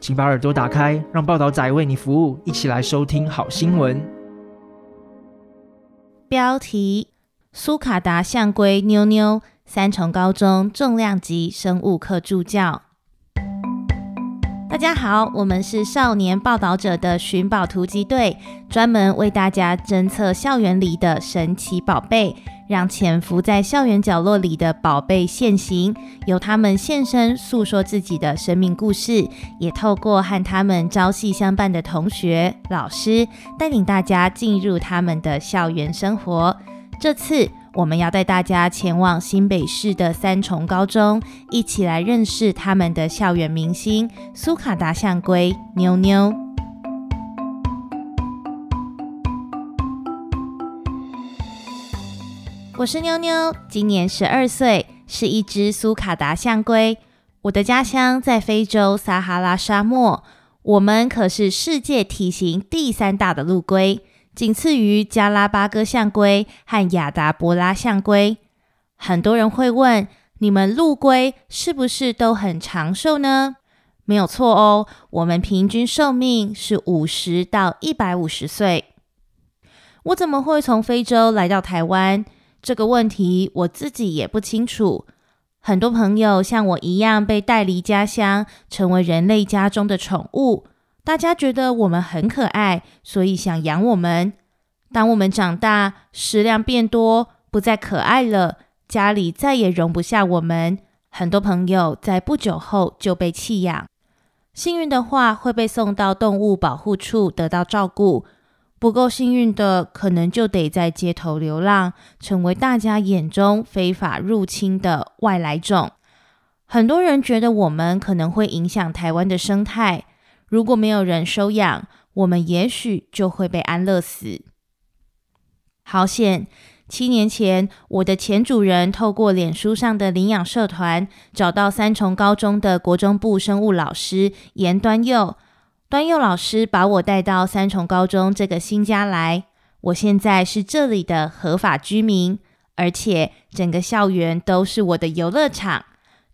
请把耳朵打开，让报道仔为你服务，一起来收听好新闻。标题：苏卡达象龟妞妞，三重高中重量级生物课助教。大家好，我们是少年报道者的寻宝突击队，专门为大家侦测校园里的神奇宝贝，让潜伏在校园角落里的宝贝现形，由他们现身诉说自己的生命故事，也透过和他们朝夕相伴的同学、老师，带领大家进入他们的校园生活。这次，我们要带大家前往新北市的三重高中，一起来认识他们的校园明星苏卡达象龟妞妞。我是妞妞，今年十二岁，是一只苏卡达象龟。我的家乡在非洲撒哈拉沙漠，我们可是世界体型第三大的陆龟。仅次于加拉巴哥象龟和亚达伯拉象龟。很多人会问：你们陆龟是不是都很长寿呢？没有错哦，我们平均寿命是五十到一百五十岁。我怎么会从非洲来到台湾？这个问题我自己也不清楚。很多朋友像我一样被带离家乡，成为人类家中的宠物。大家觉得我们很可爱，所以想养我们。当我们长大，食量变多，不再可爱了，家里再也容不下我们。很多朋友在不久后就被弃养，幸运的话会被送到动物保护处得到照顾；不够幸运的，可能就得在街头流浪，成为大家眼中非法入侵的外来种。很多人觉得我们可能会影响台湾的生态。如果没有人收养，我们也许就会被安乐死。好险！七年前，我的前主人透过脸书上的领养社团，找到三重高中的国中部生物老师严端佑。端佑老师把我带到三重高中这个新家来，我现在是这里的合法居民，而且整个校园都是我的游乐场，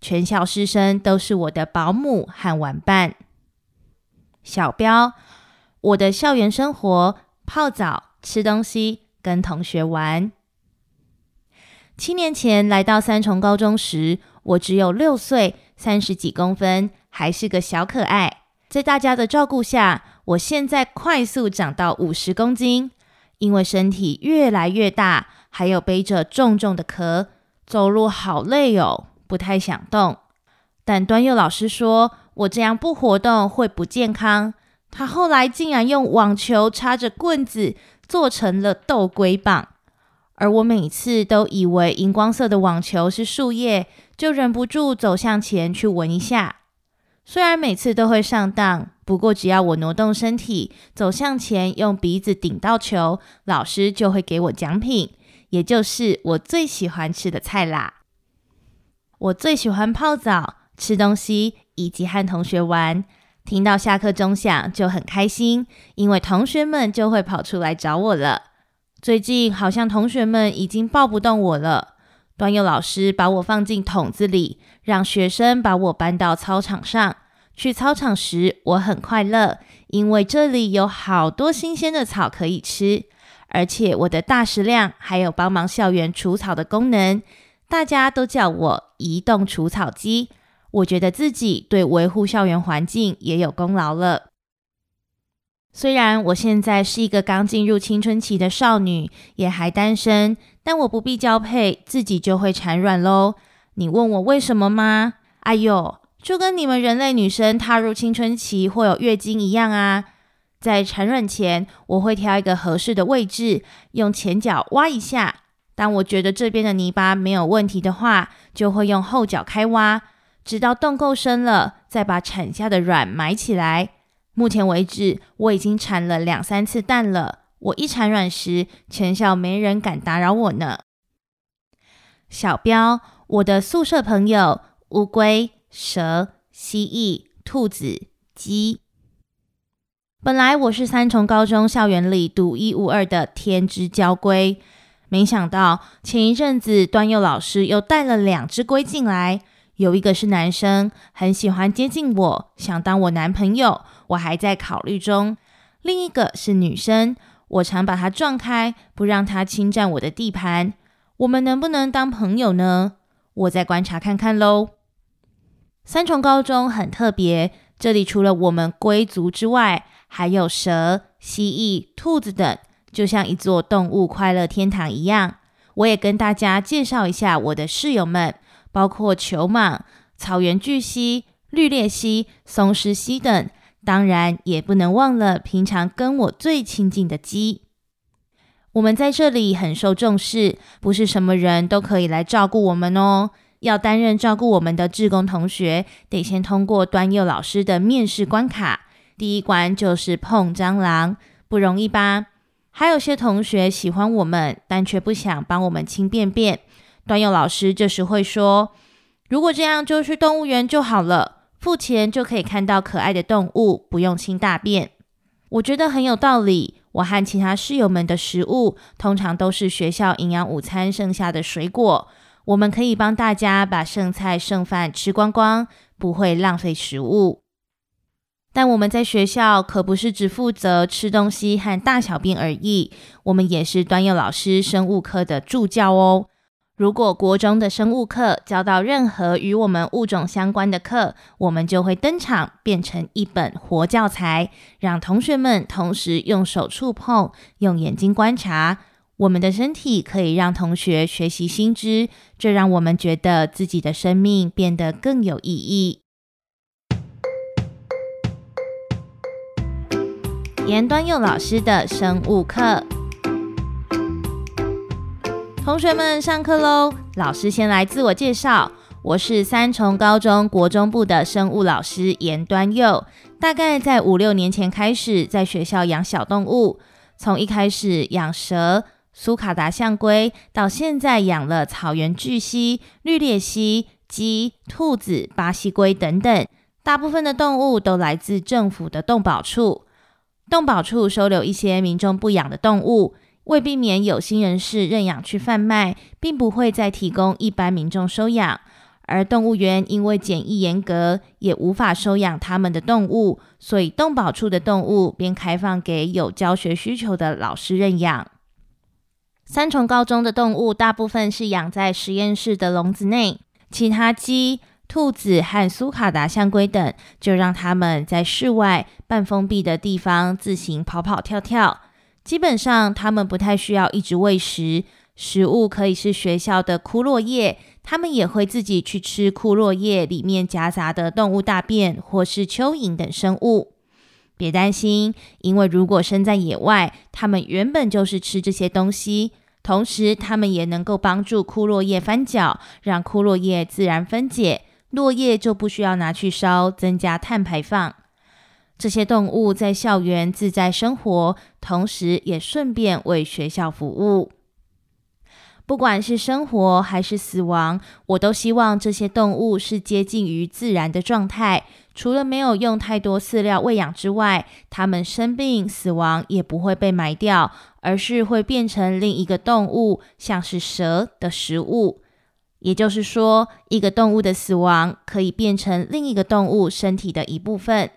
全校师生都是我的保姆和玩伴。小标，我的校园生活：泡澡、吃东西、跟同学玩。七年前来到三重高中时，我只有六岁，三十几公分，还是个小可爱。在大家的照顾下，我现在快速长到五十公斤。因为身体越来越大，还有背着重重的壳，走路好累哦，不太想动。但端佑老师说，我这样不活动会不健康。他后来竟然用网球插着棍子做成了斗龟棒，而我每次都以为荧光色的网球是树叶，就忍不住走向前去闻一下。虽然每次都会上当，不过只要我挪动身体走向前，用鼻子顶到球，老师就会给我奖品，也就是我最喜欢吃的菜啦。我最喜欢泡澡。吃东西以及和同学玩，听到下课钟响就很开心，因为同学们就会跑出来找我了。最近好像同学们已经抱不动我了。端佑老师把我放进桶子里，让学生把我搬到操场上。去操场时我很快乐，因为这里有好多新鲜的草可以吃，而且我的大食量还有帮忙校园除草的功能，大家都叫我移动除草机。我觉得自己对维护校园环境也有功劳了。虽然我现在是一个刚进入青春期的少女，也还单身，但我不必交配，自己就会产卵喽。你问我为什么吗？哎呦，就跟你们人类女生踏入青春期会有月经一样啊。在产卵前，我会挑一个合适的位置，用前脚挖一下。当我觉得这边的泥巴没有问题的话，就会用后脚开挖。直到洞够深了，再把产下的卵埋起来。目前为止，我已经产了两三次蛋了。我一产卵时，全校没人敢打扰我呢。小标，我的宿舍朋友，乌龟、蛇、蜥蜴、兔子、鸡。本来我是三重高中校园里独一无二的天之骄龟，没想到前一阵子端佑老师又带了两只龟进来，有一个是男生，很喜欢接近我，想当我男朋友，我还在考虑中；另一个是女生。我常把他撞开，不让他侵占我的地盘。我们能不能当朋友呢？我再观察看看喽。三重高中很特别，这里除了我们龟族之外，还有蛇、蜥蜴、兔子等，就像一座动物快乐天堂一样。我也跟大家介绍一下我的室友们，包括球蟒、草原巨蜥、绿鬣蜥、松狮蜥等。当然也不能忘了平常跟我最亲近的鸡。我们在这里很受重视，不是什么人都可以来照顾我们哦。要担任照顾我们的志工同学，得先通过端佑老师的面试关卡。第一关就是碰蟑螂，不容易吧？还有些同学喜欢我们，但却不想帮我们清便便。端佑老师这时会说：“如果这样，就去动物园就好了。”付钱就可以看到可爱的动物，不用清大便。我觉得很有道理。我和其他室友们的食物通常都是学校营养午餐剩下的水果，我们可以帮大家把剩菜剩饭吃光光，不会浪费食物。但我们在学校可不是只负责吃东西和大小便而已，我们也是端佑老师生物课的助教哦。如果国中的生物课教到任何与我们物种相关的课，我们就会登场，变成一本活教材，让同学们同时用手触碰、用眼睛观察。我们的身体可以让同学学习新知，这让我们觉得自己的生命变得更有意义。严端佑老师的生物课。同学们，上课喽！老师先来自我介绍，我是三重高中国中部的生物老师严端佑。大概在五六年前开始在学校养小动物，从一开始养蛇、苏卡达象龟，到现在养了草原巨蜥、绿鬣蜥、鸡、兔子、巴西龟等等。大部分的动物都来自政府的动保处，动保处收留一些民众不养的动物。为避免有心人士认养去贩卖，并不会再提供一般民众收养。而动物园因为检疫严格，也无法收养他们的动物，所以动保处的动物便开放给有教学需求的老师认养。三重高中的动物大部分是养在实验室的笼子内，其他鸡、兔子和苏卡达象龟等，就让他们在室外半封闭的地方自行跑跑跳跳。基本上，他们不太需要一直喂食，食物可以是学校的枯落叶，他们也会自己去吃枯落叶里面夹杂的动物大便或是蚯蚓等生物。别担心，因为如果身在野外，他们原本就是吃这些东西，同时他们也能够帮助枯落叶翻搅，让枯落叶自然分解，落叶就不需要拿去烧，增加碳排放。这些动物在校园自在生活，同时也顺便为学校服务。不管是生活还是死亡，我都希望这些动物是接近于自然的状态。除了没有用太多饲料喂养之外，它们生病死亡也不会被埋掉，而是会变成另一个动物，像是蛇的食物。也就是说，一个动物的死亡可以变成另一个动物身体的一部分。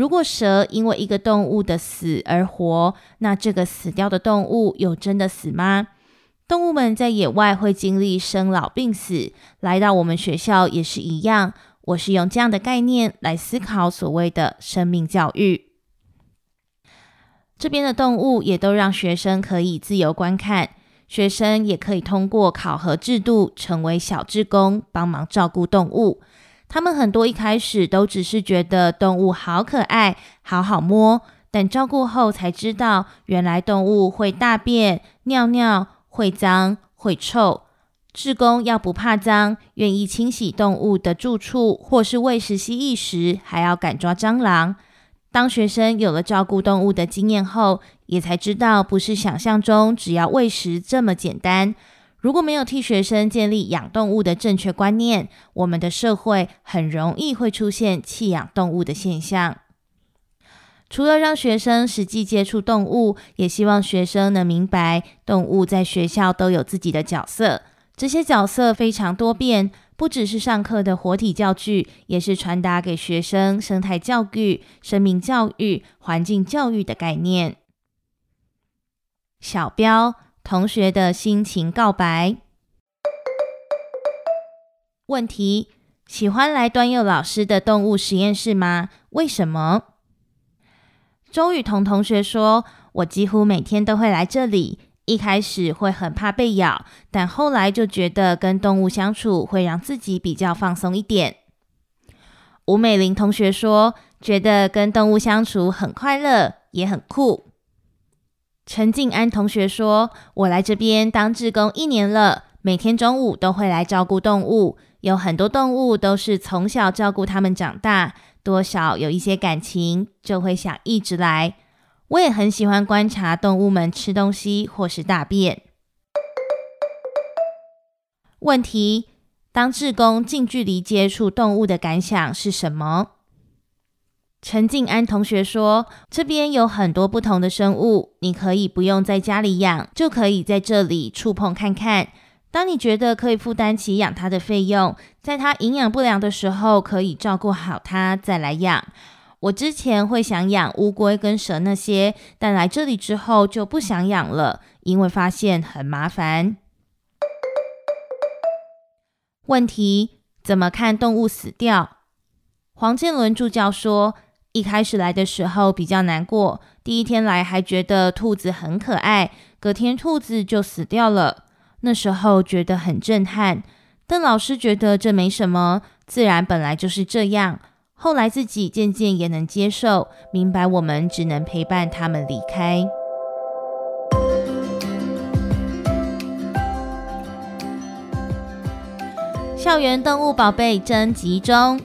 如果蛇因为一个动物的死而活，那这个死掉的动物有真的死吗？动物们在野外会经历生老病死，来到我们学校也是一样。我是用这样的概念来思考所谓的生命教育。这边的动物也都让学生可以自由观看，学生也可以通过考核制度成为小志工，帮忙照顾动物。他们很多一开始都只是觉得动物好可爱，好好摸，但照顾后才知道，原来动物会大便、尿尿，会脏、会臭。志工要不怕脏，愿意清洗动物的住处，或是喂食蜥蜴时，还要敢抓蟑螂。当学生有了照顾动物的经验后，也才知道不是想象中只要喂食这么简单。如果没有替学生建立养动物的正确观念，我们的社会很容易会出现弃养动物的现象。除了让学生实际接触动物，也希望学生能明白，动物在学校都有自己的角色。这些角色非常多变，不只是上课的活体教具，也是传达给学生生态教育、生命教育、环境教育的概念。小标同学的心情告白。问题：喜欢来端佑老师的动物实验室吗？为什么？周雨彤同学说：“我几乎每天都会来这里。一开始会很怕被咬，但后来就觉得跟动物相处会让自己比较放松一点。”吴美玲同学说：“觉得跟动物相处很快乐，也很酷。”陈静安同学说：“我来这边当志工一年了，每天中午都会来照顾动物，有很多动物都是从小照顾他们长大。”多少有一些感情，就会想一直来。我也很喜欢观察动物们吃东西或是大便。问题：当志工近距离接触动物的感想是什么？陈静安同学说：“这边有很多不同的生物，你可以不用在家里养，就可以在这里触碰看看。”当你觉得可以负担起养它的费用，在它营养不良的时候，可以照顾好它再来养。我之前会想养乌龟跟蛇那些，但来这里之后就不想养了，因为发现很麻烦。问题：怎么看动物死掉？黄建伦助教说，一开始来的时候比较难过，第一天来还觉得兔子很可爱，隔天兔子就死掉了。那时候觉得很震撼，邓老师觉得这没什么，自然本来就是这样。后来自己渐渐也能接受，明白我们只能陪伴他们离开。校园动物宝贝征集中，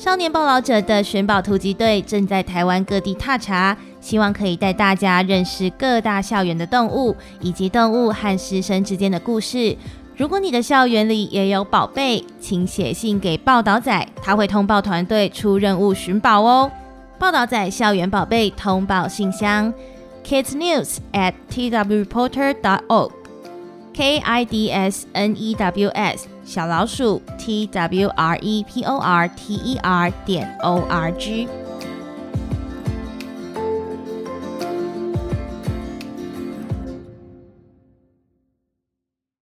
少年报导者的寻宝突击队正在台湾各地踏查。希望可以带大家认识各大校园的动物，以及动物和师生之间的故事。如果你的校园里也有宝贝，请写信给报导仔，他会通报团队出任务寻宝哦。报导仔校园宝贝通报信箱：kidsnews at twreporter dot org，k i d s n e w s 小老鼠 t w r e p o r t e r 点 o r g。